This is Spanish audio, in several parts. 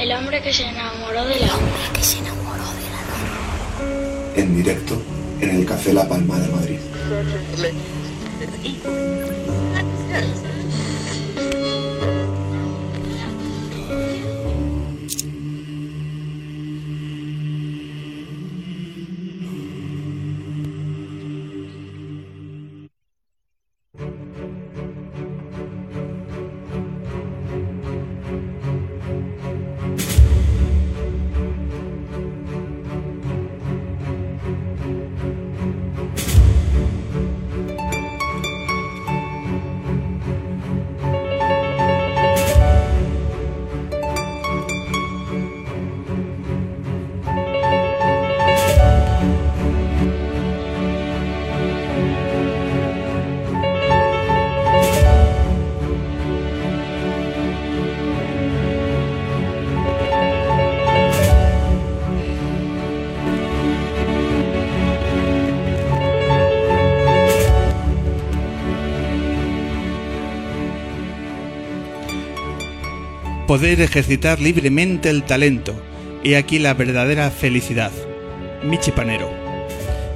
El hombre que se enamoró de la luna. que se enamoró de la luna. En directo en el Café La Palma de Madrid. Poder ejercitar libremente el talento. He aquí la verdadera felicidad. Michi Panero.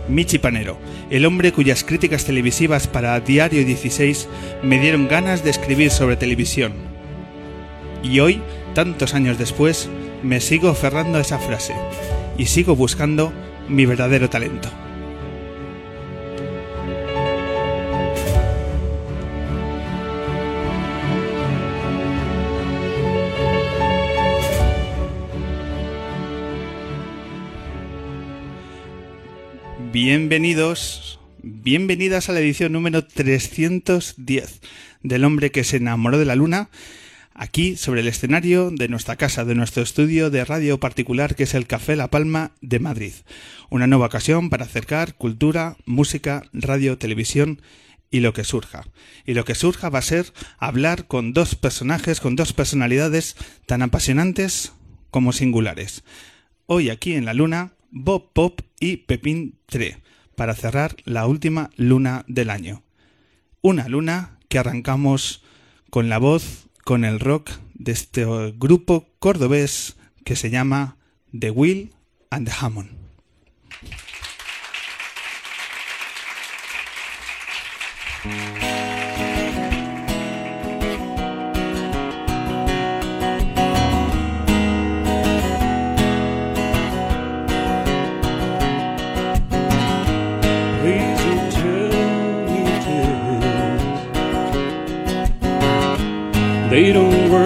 Michi Panero, el hombre cuyas críticas televisivas para Diario 16 me dieron ganas de escribir sobre televisión. Y hoy, tantos años después, me sigo aferrando a esa frase y sigo buscando mi verdadero talento. Bienvenidos, bienvenidas a la edición número 310 del hombre que se enamoró de la luna, aquí sobre el escenario de nuestra casa, de nuestro estudio de radio particular que es el Café La Palma de Madrid. Una nueva ocasión para acercar cultura, música, radio, televisión y lo que surja. Y lo que surja va a ser hablar con dos personajes, con dos personalidades tan apasionantes como singulares. Hoy aquí en la luna Bob Pop y Pepín Tre, para cerrar la última luna del año. Una luna que arrancamos con la voz, con el rock de este grupo cordobés que se llama The Will and the Hammond. They don't work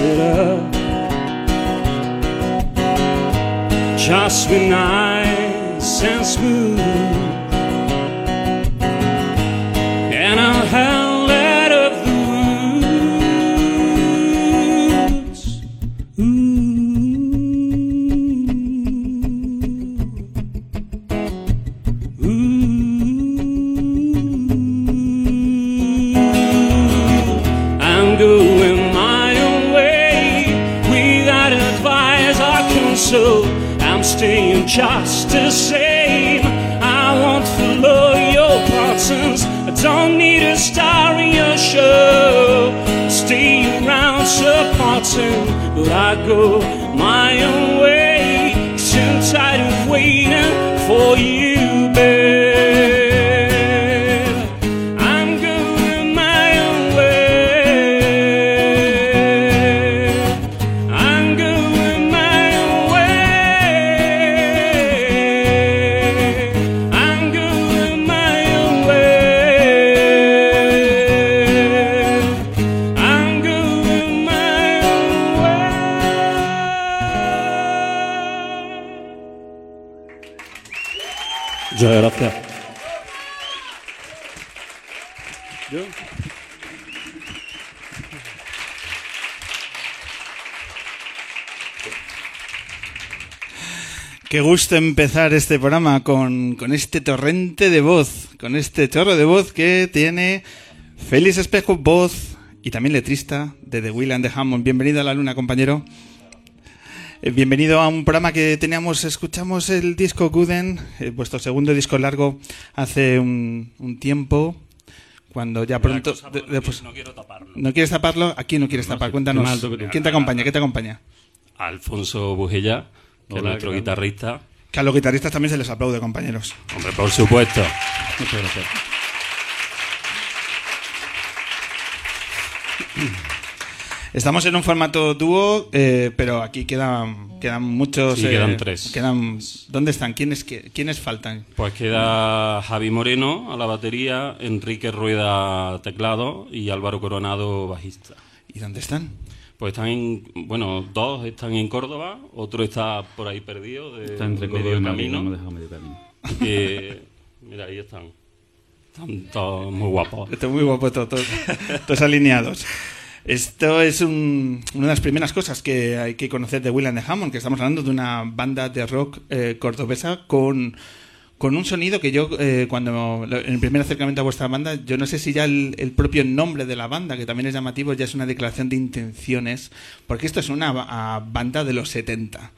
sit up. Muchas gracias. Qué gusto empezar este programa con, con este torrente de voz, con este chorro de voz que tiene Félix Espejo, voz y también letrista de The Will and the Hammond. Bienvenido a la luna, compañero. Eh, Bienvenido a un programa que teníamos, escuchamos el disco Gooden, eh, vuestro segundo disco largo, hace un, un tiempo, cuando ya pronto... de- después- no quiero taparlo. ¿No quieres taparlo? Aquí no quieres No tapar. Cuéntanos. mal tú. ¿Quién te acompaña? ¿Qué te acompaña? Alfonso Bujella, que es Hola, nuestro ¿qué tal? guitarrista. Que a los guitarristas también se les aplaude, compañeros. Hombre, por supuesto. Muchas gracias. Estamos en un formato dúo, eh, pero aquí quedan, quedan muchos. Sí, eh, quedan tres. Quedan, ¿Dónde están? ¿Quiénes, qué- ¿Quiénes faltan? Pues queda Javi Moreno a la batería, Enrique Rueda teclado y Álvaro Coronado bajista. ¿Y dónde están? Pues están en, bueno, dos están en Córdoba, otro está por ahí perdido, de Está entre Córdoba medio y Madrid, no camino. me deja medio camino. que- mira, ahí están. Están todos muy guapos. Están muy guapos todos, todos, todos alineados. Esto es un- una de las primeras cosas que hay que conocer de Will and the Hammond, que estamos hablando de una banda de rock eh, cordobesa con, con un sonido que yo, eh, cuando en el primer acercamiento a vuestra banda, yo no sé si ya el, el propio nombre de la banda, que también es llamativo, ya es una declaración de intenciones, porque esto es una a banda de los 70.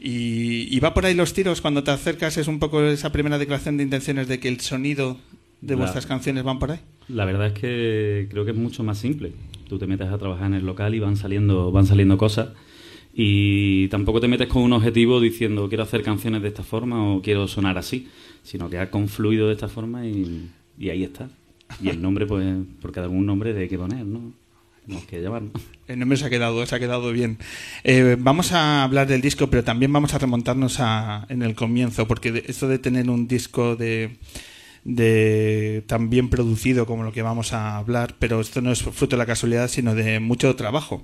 Y, y va por ahí los tiros cuando te acercas, es un poco esa primera declaración de intenciones de que el sonido de La- vuestras canciones van por ahí. La verdad es que creo que es mucho más simple. Tú te metes a trabajar en el local y van saliendo, van saliendo cosas. Y tampoco te metes con un objetivo diciendo quiero hacer canciones de esta forma o quiero sonar así, sino que ha confluido de esta forma y, y ahí está. Y el nombre, pues, porque algún nombre de que poner, ¿no? Tenemos que llamarnos. El nombre se ha quedado, se ha quedado bien. Eh, vamos a hablar del disco, pero también vamos a remontarnos a, en el comienzo, porque esto de tener un disco de, de tan bien producido como lo que vamos a hablar, pero esto no es fruto de la casualidad, sino de mucho trabajo.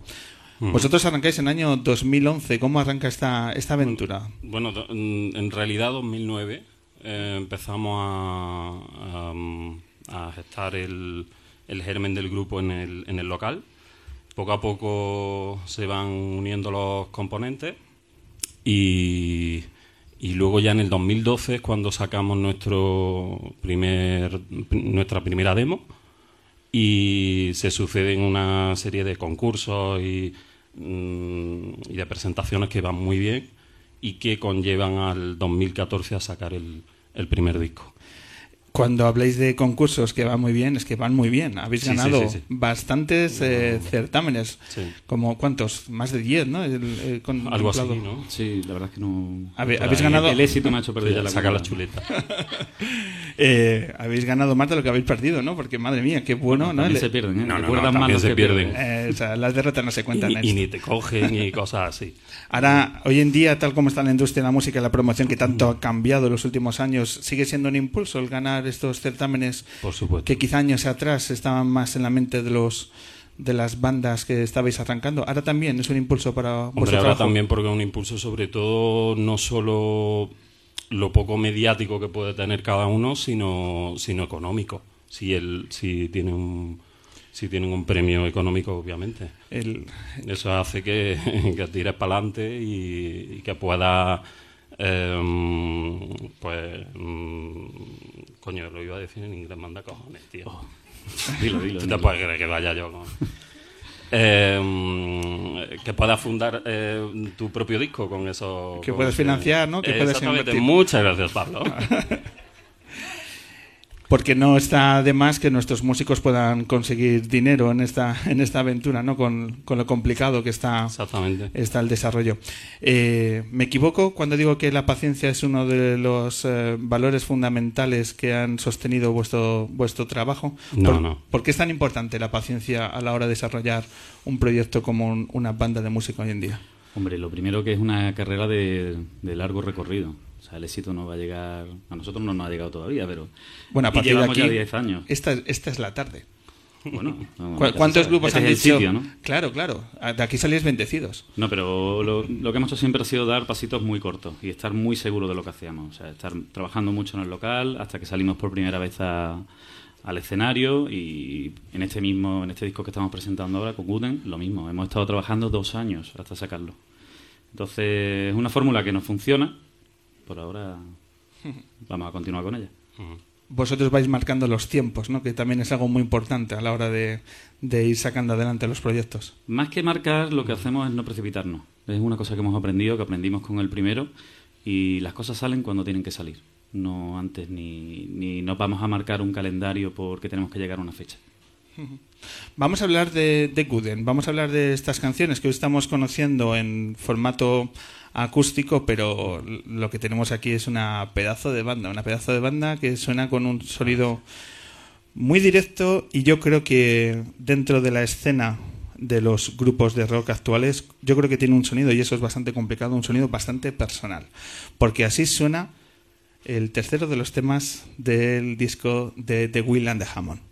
Vosotros arrancáis en el año 2011. ¿Cómo arranca esta, esta aventura? Bueno, do- en realidad 2009 eh, empezamos a, a, mm, a gestar el, el germen del grupo en el, en el local. Poco a poco se van uniendo los componentes y, y luego ya en el 2012 es cuando sacamos nuestro primer, nuestra primera demo y se suceden una serie de concursos y, mm, de presentaciones que van muy bien y que conllevan al 2014 a sacar el, el primer disco. Cuando habléis de concursos que van muy bien, es que van muy bien. Habéis Sí, ganado sí, sí. bastantes eh, certámenes. Sí. Como, ¿Cuántos? Más de 10, ¿no? El- el con- Algo así. ¿no? Sí, la verdad es que no... Habéis ganado, El éxito me ha hecho perder ya la Saca la chuleta. eh, habéis ganado más de lo que habéis perdido, ¿no? Porque madre mía, qué bueno, ¿no? También se pierden, ¿eh? No, no, no, también se que pierden. eh, o sea, las derrotas no se cuentan. y, y ni te cogen y cosas así. Ahora, hoy en día, tal como está la industria de la música y la promoción que tanto ha cambiado en los últimos años, ¿sigue siendo un impulso el ganar estos certámenes Por supuesto. que quizá años atrás estaban más en la mente de los de las bandas que estabais arrancando? Ahora también es un impulso para Hombre, vuestro ahora trabajo. también porque es un impulso sobre todo no solo lo poco mediático que puede tener cada uno, sino, sino económico. Si, el, si, tiene un, si tienen un premio económico, obviamente. El- Eso hace que, que tires para adelante y, y que pueda, em, pues, mm, coño, lo iba a decir en inglés, manda cojones, tío. Dilo, dilo. Tú te dilo. puedes creer que vaya yo con... Em, que puedas fundar eh, tu propio disco con eso. Que con puedes financiar, ¿no? Que puedes Exactamente. Muchas gracias, Pablo. Porque no está de más que nuestros músicos puedan conseguir dinero en esta, en esta aventura, ¿no? Con, con lo complicado que está, está el desarrollo. Eh, ¿Me equivoco cuando digo que la paciencia es uno de los eh, valores fundamentales que han sostenido vuestro, vuestro trabajo? No, ¿Por, no. ¿Por qué es tan importante la paciencia a la hora de desarrollar un proyecto como un- una banda de música hoy en día? Hombre, lo primero que es una carrera de, de largo recorrido. O sea, el éxito no va a llegar... A nosotros no nos ha llegado todavía, pero... Bueno, a y partir de llevamos aquí, ya 10 años. Esta, esta es la tarde. Bueno, no, ¿Cu- nunca se ¿Cuántos grupos Este han dicho? sitio, ¿no? Claro, claro. De aquí salís bendecidos. No, pero lo, lo que hemos hecho siempre ha sido dar pasitos muy cortos y estar muy seguro de lo que hacíamos. O sea, estar trabajando mucho en el local hasta que salimos por primera vez a- al escenario y en este mismo, en este disco que estamos presentando ahora con Guden, lo mismo. Hemos estado trabajando dos años hasta sacarlo. Entonces, es una fórmula que nos funciona. Por ahora vamos a continuar con ella. Vosotros vais marcando los tiempos, ¿no? Que también es algo muy importante a la hora de, de ir sacando adelante los proyectos. Más que marcar, lo que hacemos es no precipitarnos. Es una cosa que hemos aprendido, que aprendimos con el primero, y las cosas salen cuando tienen que salir. No antes ni, ni nos vamos a marcar un calendario porque tenemos que llegar a una fecha. Vamos a hablar de, de Guden, vamos a hablar de estas canciones que hoy estamos conociendo en formato acústico, pero lo que tenemos aquí es una pedazo de banda, una pedazo de banda que suena con un sonido muy directo y yo creo que dentro de la escena de los grupos de rock actuales, yo creo que tiene un sonido, y eso es bastante complicado, un sonido bastante personal, porque así suena el tercero de los temas del disco de Will and the Hammond.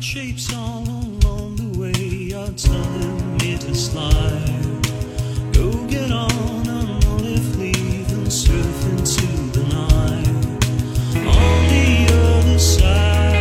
Bright shapes all along the way are telling me to slide. Go get on olive leaf and surf into the night. On the other side,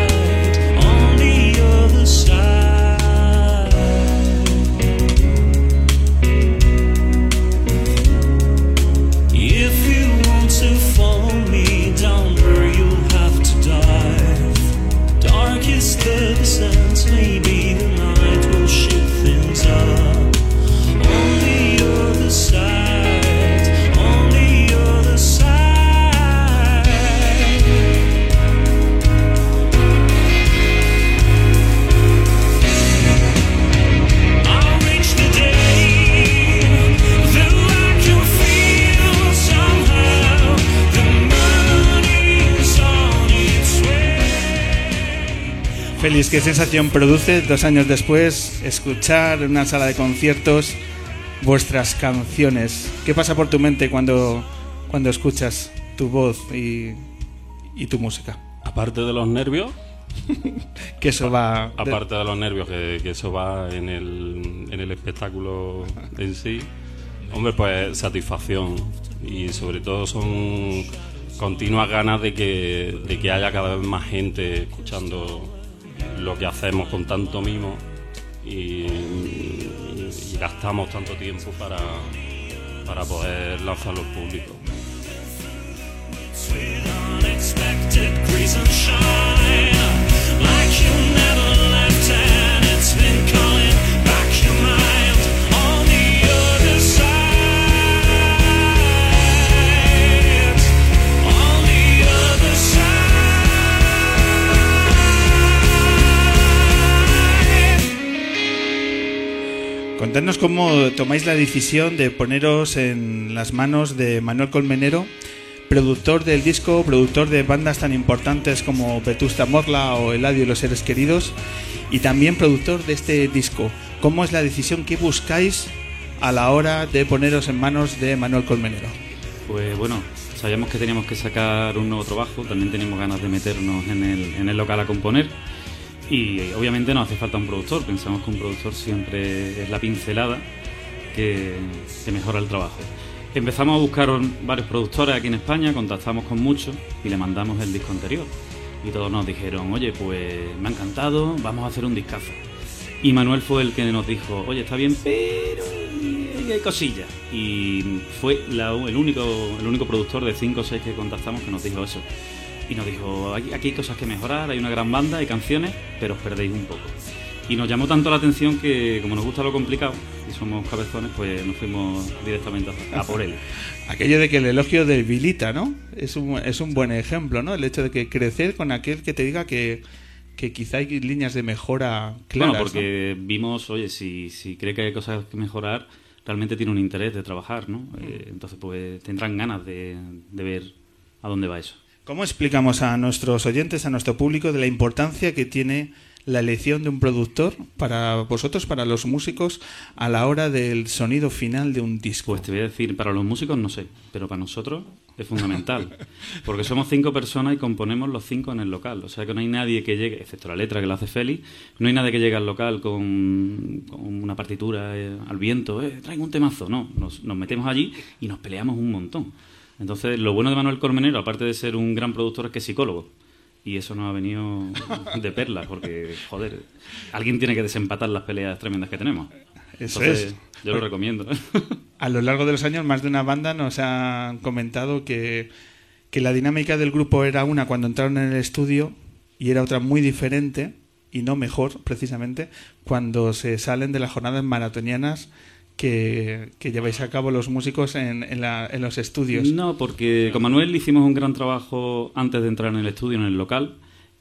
Félix, ¿qué sensación produce dos años después escuchar en una sala de conciertos vuestras canciones? ¿Qué pasa por tu mente cuando, cuando escuchas tu voz y, y tu música? Aparte de los nervios, Que eso va... aparte de los nervios, que, que eso va en el, en el espectáculo en sí, hombre, pues satisfacción. Y sobre todo son continuas ganas de que, de que haya cada vez más gente escuchando lo que hacemos con tanto mimo y, gastamos tanto tiempo para, para poder lanzarlo al público. Cómo tomáis la decisión de poneros en las manos de Manuel Colmenero, productor del disco, productor de bandas tan importantes como Vetusta Morla o Eladio y los Seres Queridos, y también productor de este disco. ¿Cómo es la decisión que buscáis a la hora de poneros en manos de Manuel Colmenero? Pues bueno, sabíamos que teníamos que sacar un nuevo trabajo, también teníamos ganas de meternos en el, en el local a componer y obviamente nos hace falta un productor, pensamos que un productor siempre es la pincelada que, que mejora el trabajo. Empezamos a buscar varios productores aquí en España, contactamos con muchos y le mandamos el disco anterior. Y todos nos dijeron, oye, pues me ha encantado, vamos a hacer un discazo. Y Manuel fue el que nos dijo, oye, está bien, pero hay cosillas. Y fue la- el, único, el único productor de 5 o 6 que contactamos que nos dijo eso. Y nos dijo, "Hay- aquí hay cosas que mejorar, hay una gran banda, hay canciones, pero os perdéis un poco. Y nos llamó tanto la atención que, como nos gusta lo complicado y somos cabezones, pues nos fuimos directamente a, por él. Aquello de que el elogio debilita, ¿no? Es un, es un buen ejemplo, ¿no? El hecho de que crecer con aquel que te diga que, que quizá hay líneas de mejora claras. bueno, porque vimos, oye, si, si cree que hay cosas que mejorar, realmente tiene un interés de trabajar, ¿no? Eh, entonces, pues tendrán ganas de, de ver a dónde va eso. ¿Cómo explicamos a nuestros oyentes, a nuestro público, de la importancia que tiene la elección de un productor para vosotros, para los músicos, a la hora del sonido final de un disco? Pues te voy a decir, para los músicos no sé, pero para nosotros es fundamental. Porque somos cinco personas y componemos los cinco en el local. O sea que no hay nadie que llegue, excepto la letra que la hace Félix, no hay nadie que llegue al local con, una partitura eh, al viento, eh, traigo un temazo. No, nos metemos allí y nos peleamos un montón. Entonces, lo bueno de Manuel Cormenero, aparte de ser un gran productor, es que es psicólogo. Y eso nos ha venido de perlas, porque, joder, alguien tiene que desempatar las peleas tremendas que tenemos. Eso Entonces, es. Yo lo recomiendo. A lo largo de los años, más de una banda nos ha comentado que, que la dinámica del grupo era una cuando entraron en el estudio y era otra muy diferente y no mejor, precisamente, cuando se salen de las jornadas maratonianas que, que lleváis a cabo los músicos en, en, la- en los estudios. No, porque con Manuel hicimos un gran trabajo antes de entrar en el estudio, en el local,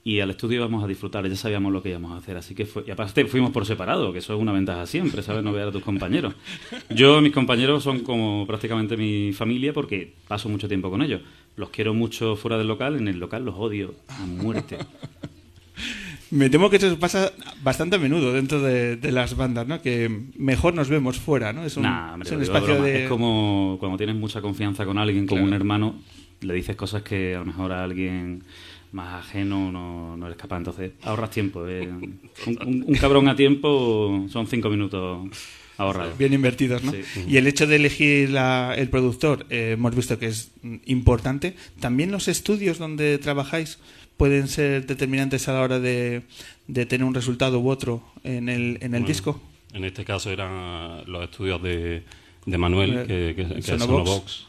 y al estudio íbamos a disfrutar, ya sabíamos lo que íbamos a hacer, así que fue, y aparte fuimos por separado, que eso es una ventaja siempre, ¿sabes? No ver a tus compañeros. Yo, mis compañeros son como prácticamente mi familia porque paso mucho tiempo con ellos. Los quiero mucho fuera del local, en el local los odio a muerte. Me temo que eso pasa bastante a menudo dentro de, de las bandas, ¿no? Que mejor nos vemos fuera, ¿no? Es un, Nah, hombre, es un lo digo de espacio de... Es como cuando tienes mucha confianza con alguien, como Claro. un hermano, le dices cosas que a lo mejor a alguien más ajeno no, no eres capaz. Entonces, ahorras tiempo. eh. Un, un- un cabrón a tiempo son cinco minutos ahorrados. bien invertidos, ¿no? Sí. Y el hecho de elegir la- el productor, eh, hemos visto que es importante. También los estudios donde trabajáis pueden ser determinantes a la hora de, de tener un resultado u otro en el, en el Bueno, disco. En este caso eran los estudios de, de Manuel, que, que- que es Sonobox. Sonobox.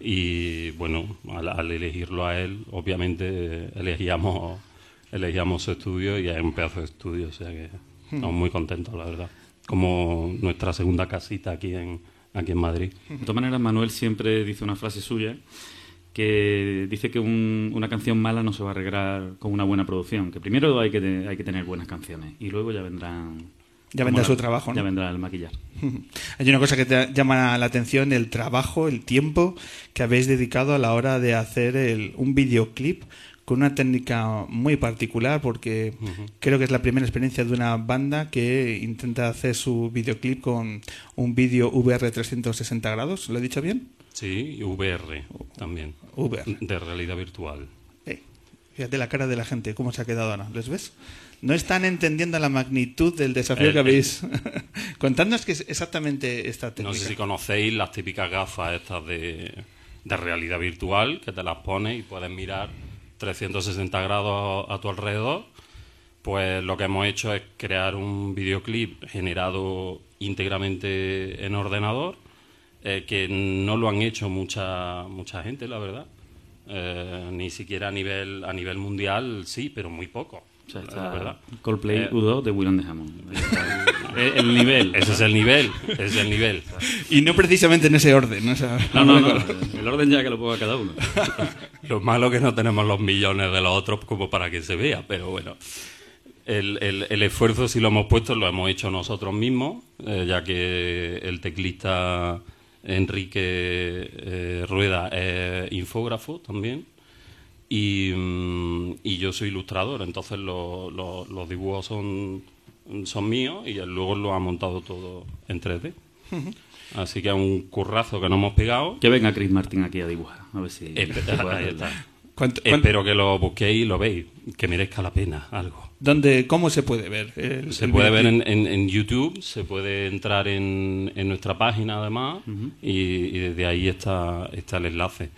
Y bueno, al, al elegirlo a él, obviamente eh, elegíamos, elegíamos su estudio y es un pedazo de estudio, o sea que estamos muy contentos, la verdad. Como nuestra segunda casita aquí en, aquí en Madrid. De todas maneras, Manuel siempre dice una frase suya que dice que un- una canción mala no se va a arreglar con una buena producción, que primero hay que, te- hay que tener buenas canciones y luego ya vendrán... Ya vendrá su trabajo, ¿no? Ya vendrá el maquillar. Hay una cosa que te llama la atención, el trabajo, el tiempo que habéis dedicado a la hora de hacer el- un videoclip con una técnica muy particular porque creo que es la primera experiencia de una banda que intenta hacer su videoclip con un vídeo VR 360 grados. ¿Lo he dicho bien? Sí, y VR también, VR. de realidad virtual. Eh, fíjate la cara de la gente, cómo se ha quedado ahora. ¿Les ves? No están entendiendo la magnitud del desafío Eh, que habéis. Contadnos qué es exactamente esta técnica. No sé si conocéis las típicas gafas estas de, de realidad virtual, que te las pones y puedes mirar 360 grados a tu alrededor. Pues lo que hemos hecho es crear un videoclip generado íntegramente en ordenador, eh, que no lo han hecho mucha, mucha gente, la verdad. Eh, ni siquiera a nivel, a nivel mundial, sí, pero muy poco. O sea, la está verdad. Coldplay Eh, U2 de Will de Hammond. Está. el, el nivel. Ese es el nivel, ese es el nivel. Y no precisamente en ese orden. ¿no? O sea, No, no, no. El orden ya que lo ponga cada uno. Lo malo que no tenemos los millones de los otros como para que se vea, pero bueno. El, el- el esfuerzo si lo hemos puesto lo hemos hecho nosotros mismos, eh, ya que el teclista Enrique eh, Rueda es infógrafo también y, mm, y yo soy ilustrador, entonces lo- lo- los dibujos son, son míos y luego lo ha montado todo en 3D. Así que es un currazo que no hemos pegado. Que venga Chris Martin aquí a dibujar. A ver si. Espe- se puede ahí hacer. está. ¿Cuánto- cuán- Espero que lo busquéis y lo veis, que merezca la pena algo. ¿Dónde, ¿Cómo se puede ver? el- Se el puede ver en, en- en YouTube, se puede entrar en, en nuestra página además y, y desde ahí está, está el enlace.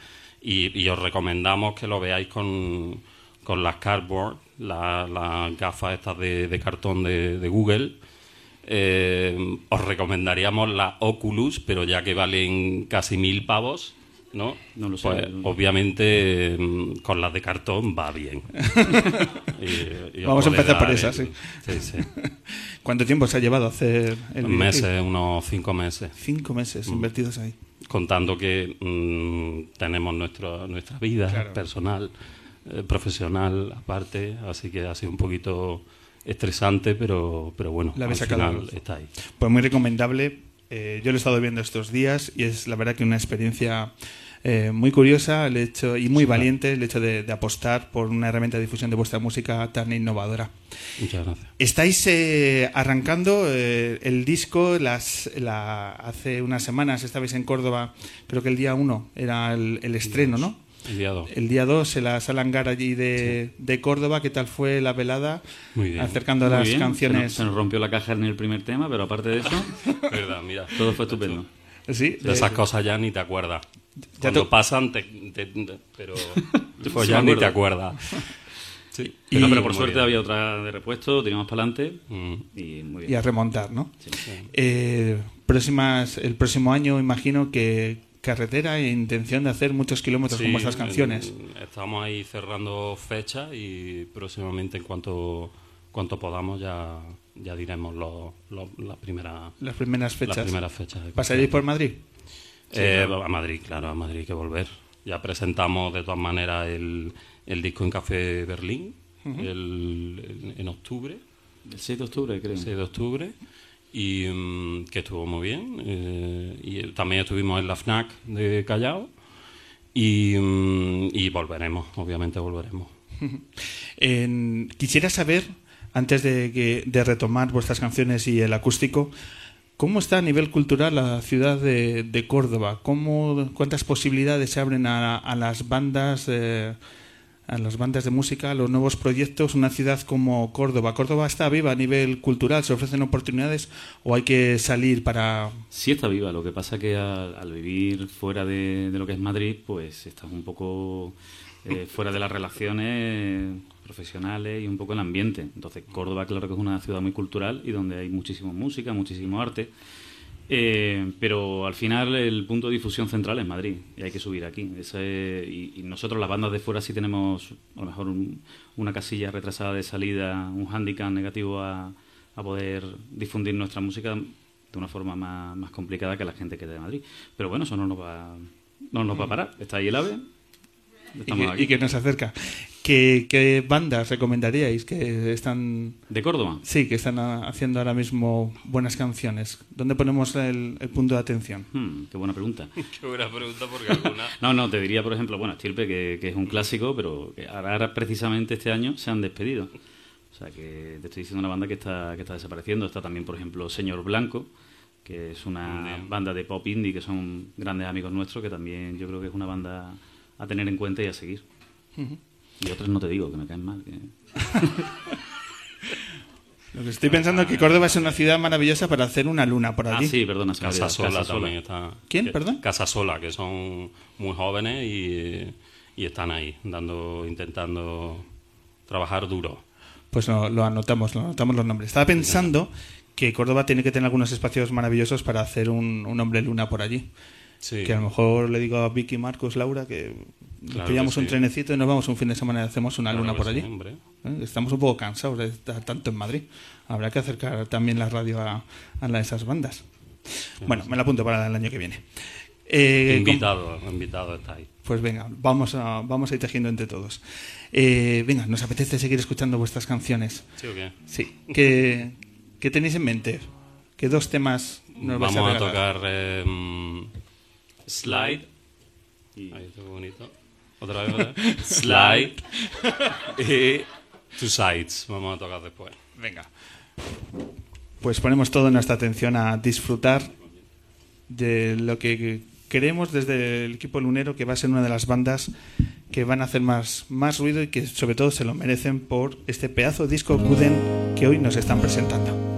Y, y os recomendamos que lo veáis con, con las cardboard, la- las gafas estas de, de cartón de, de Google. Eh, os recomendaríamos la Oculus, pero ya que valen casi mil pavos, ¿no? No lo sé. Pues obviamente mm, con las de cartón va bien. Y- y os Vamos a empezar por esa, el- sí. Sí, sí. ¿Cuánto tiempo se ha llevado a hacer el? Meses, unos cinco meses. Cinco meses invertidos ahí. Contando que mm, tenemos nuestro, nuestra vida Claro. personal, eh, profesional aparte, así que ha sido un poquito estresante, pero, pero bueno, La al final está ahí. Pues muy recomendable. Eh, yo lo he estado viendo estos días y es la verdad que una experiencia eh, muy curiosa el hecho y muy valiente el hecho de, de apostar por una herramienta de difusión de vuestra música tan innovadora. Muchas gracias. Estáis eh, arrancando eh, el disco las, la, hace unas semanas, estabais en Córdoba, creo que el día 1 era el, el estreno, ¿no? El día dos. El día 2 en la sala hangar allí de, de Córdoba, ¿qué tal fue la velada? Muy bien. Acercando Muy las bien, canciones. Se nos, se nos rompió la caja en el primer tema, pero aparte de eso, Verdad, mira. todo fue estupendo. Sí, De esas cosas ya ni te acuerdas. Ya Cuando te- pasan, te, te- te- pero pues Sí ya ni te acuerdas. Sí. Y, no, pero por suerte bien. había otra de repuesto, teníamos para adelante Mm. y muy y bien. a remontar, ¿no? Sí. Eh, próximas, el próximo año imagino que carretera e intención de hacer muchos kilómetros con Sí, vuestras canciones. en- estamos ahí cerrando fechas y próximamente en cuanto, cuanto podamos ya, ya diremos los- los- las primeras Las primeras fechas. Las primeras fechas. ¿Pasaréis por Madrid? Eh, A Madrid, claro, a Madrid hay que volver. Ya presentamos de todas maneras el, el disco en Café Berlín el- en, en octubre, El 6 de octubre, creo. el 6 de octubre, y mm, que estuvo muy bien. eh, y también estuvimos en la FNAC de Callao y, mm, y volveremos, obviamente volveremos. En- quisiera saber, antes de, de retomar vuestras canciones y el acústico, ¿cómo está a nivel cultural la ciudad de, de Córdoba? ¿Cómo, ¿Cuántas posibilidades se abren a, a las bandas? eh, a las bandas de música, a los nuevos proyectos, una ciudad como Córdoba. ¿Córdoba está viva a nivel cultural? ¿Se ofrecen oportunidades o hay que salir para...? Sí está viva, lo que pasa que al, vivir fuera de, de lo que es Madrid, pues estás un poco eh, fuera de las relaciones profesionales y un poco el ambiente. Entonces Córdoba claro que es una ciudad muy cultural y donde hay muchísima música, muchísimo arte. Eh, pero al final el punto de difusión central es Madrid y hay que subir aquí. Ese- y, y nosotros las bandas de fuera sí tenemos a lo mejor un- una casilla retrasada de salida, un hándicap negativo a, a poder difundir nuestra música de una forma más, más complicada que la gente que es de Madrid. Pero bueno, eso no nos va, no nos va a parar. Está ahí el AVE. Que, y que nos acerca. ¿Qué, qué bandas recomendaríais que están ¿De Córdoba? Sí, que están haciendo ahora mismo buenas canciones. ¿Dónde ponemos el, el punto de atención? Hmm, qué buena pregunta. Qué buena pregunta porque alguna... No, no, te diría, por ejemplo, bueno, Estirpe, que, que es un clásico, pero que ahora, ahora precisamente este año se han despedido. O sea, que te estoy diciendo una banda que está, que está desapareciendo. Está también, por ejemplo, Señor Blanco, que es una Bien. banda de pop indie, que son grandes amigos nuestros, que también yo creo que es una banda a tener en cuenta y a seguir. Y otras no te digo, que me caen mal. que- Lo que estoy pensando es que Córdoba es una ciudad maravillosa para hacer una luna por Ah, allí. sí, perdona. se Casa. Sola Casasola. también está. ¿Quién, que- perdón? Casa Sola, que son muy jóvenes y, y están ahí, dando, intentando trabajar duro. Pues lo, lo anotamos, lo anotamos los nombres. Estaba pensando que Córdoba tiene que tener algunos espacios maravillosos para hacer un, un hombre luna por allí. Sí. Que a lo mejor le digo a Vicky, Marcos, Laura que Claro pillamos que un trenecito y nos vamos un fin de semana y hacemos una Claro luna por allí. ¿Eh? Estamos un poco cansados de estar tanto en Madrid. Habrá que acercar también la radio a, a la de esas bandas. Bueno, me la apunto para el año que viene. Eh, Invitado, invitado está ahí. Pues venga, vamos a, vamos a ir tejiendo entre todos. Eh, venga, nos apetece seguir escuchando vuestras canciones. ¿Sí o qué? Sí. ¿Qué, qué tenéis en mente? ¿Qué dos temas nos vais Vamos a, regalar? tocar eh, mm, Slide. Y- Ahí está bonito. Otra vez, otra vez. Slide. y Two Sides. Vamos a tocar después. Venga. Pues ponemos toda nuestra atención a disfrutar de lo que queremos desde el equipo lunero, que va a ser una de las bandas que van a hacer más, más ruido y que sobre todo se lo merecen por este pedazo de disco Guden que hoy nos están presentando.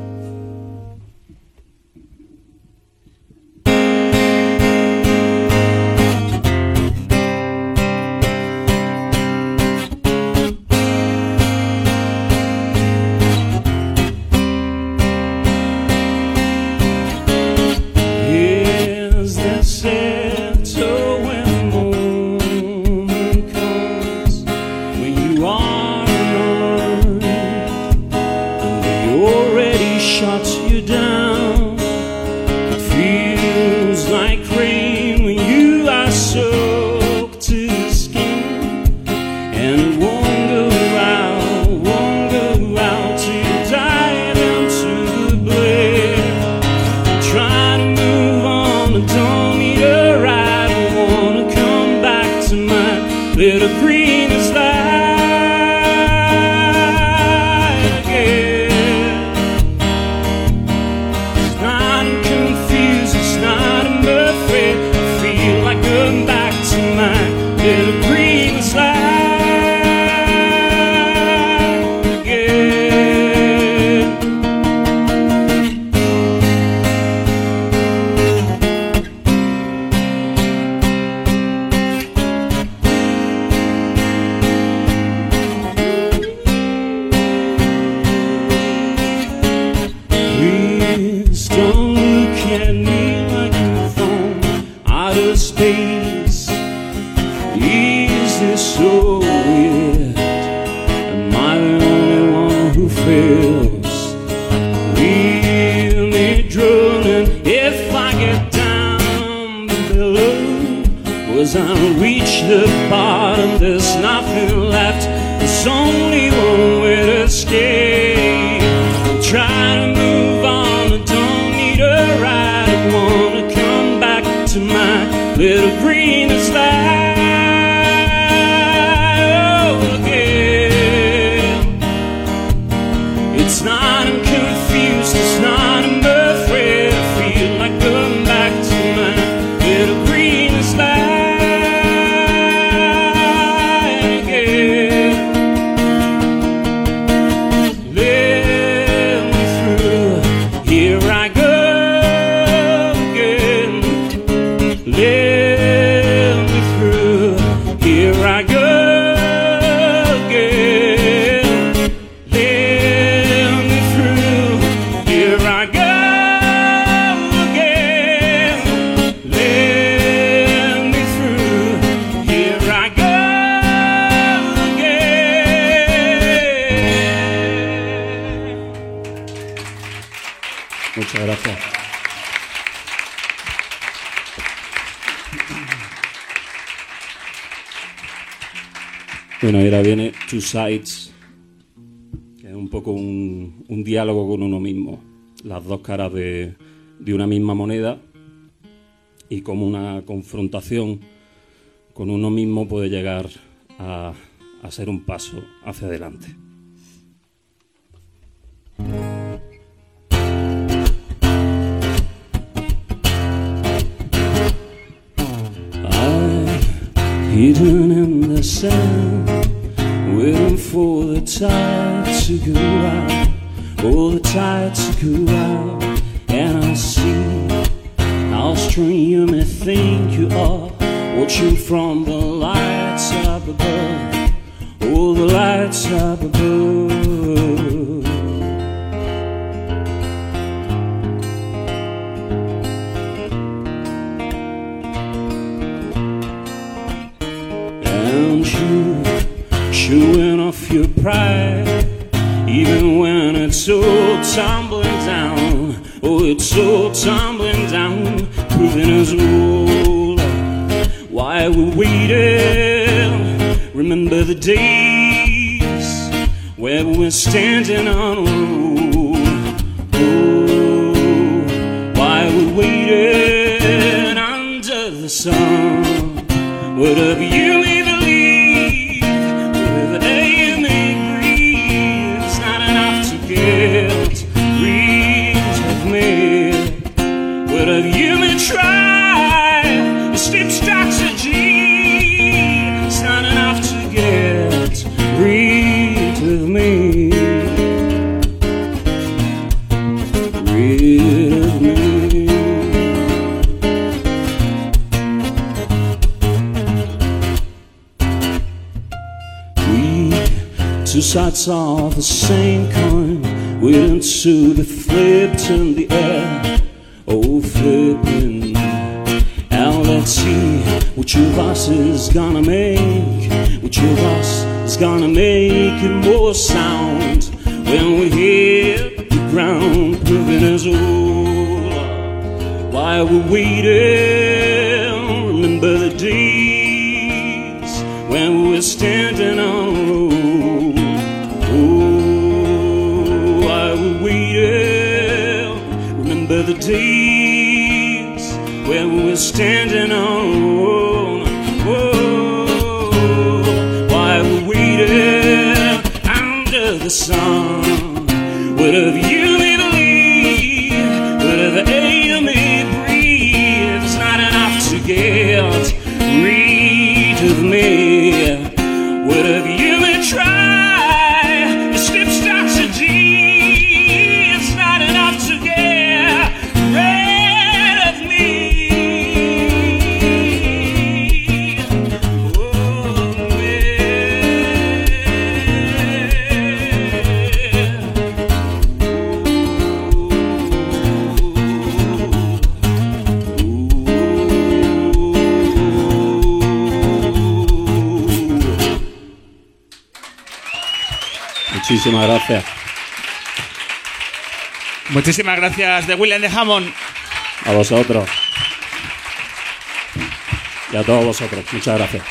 To my little green is Bueno, ahora viene Two Sides, que es un poco un, un diálogo con uno mismo, las dos caras de, de una misma moneda y como una confrontación con uno mismo puede llegar a, a ser un paso hacia adelante. Tide to go out, oh the tide to go out, and I see. How strong you may think you are, watching from the lights up above, oh the lights up above. Pride, even when it's all tumbling down. Oh, it's all tumbling down, proving us all why we're waiting. Remember the days where we were standing on a. Of me. We, two sides of the same coin, waiting to the flipped in the air. Oh, flipping. And let's see which of us is gonna make, which of us is gonna make it more sound when we hit the ground, Why while we're waiting. Remember the days when we were standing on the road. Oh, while we're waiting. Remember the days when we were standing on Muchísimas gracias. Muchísimas gracias de William de Hammond. A vosotros. Y a todos vosotros. Muchas gracias.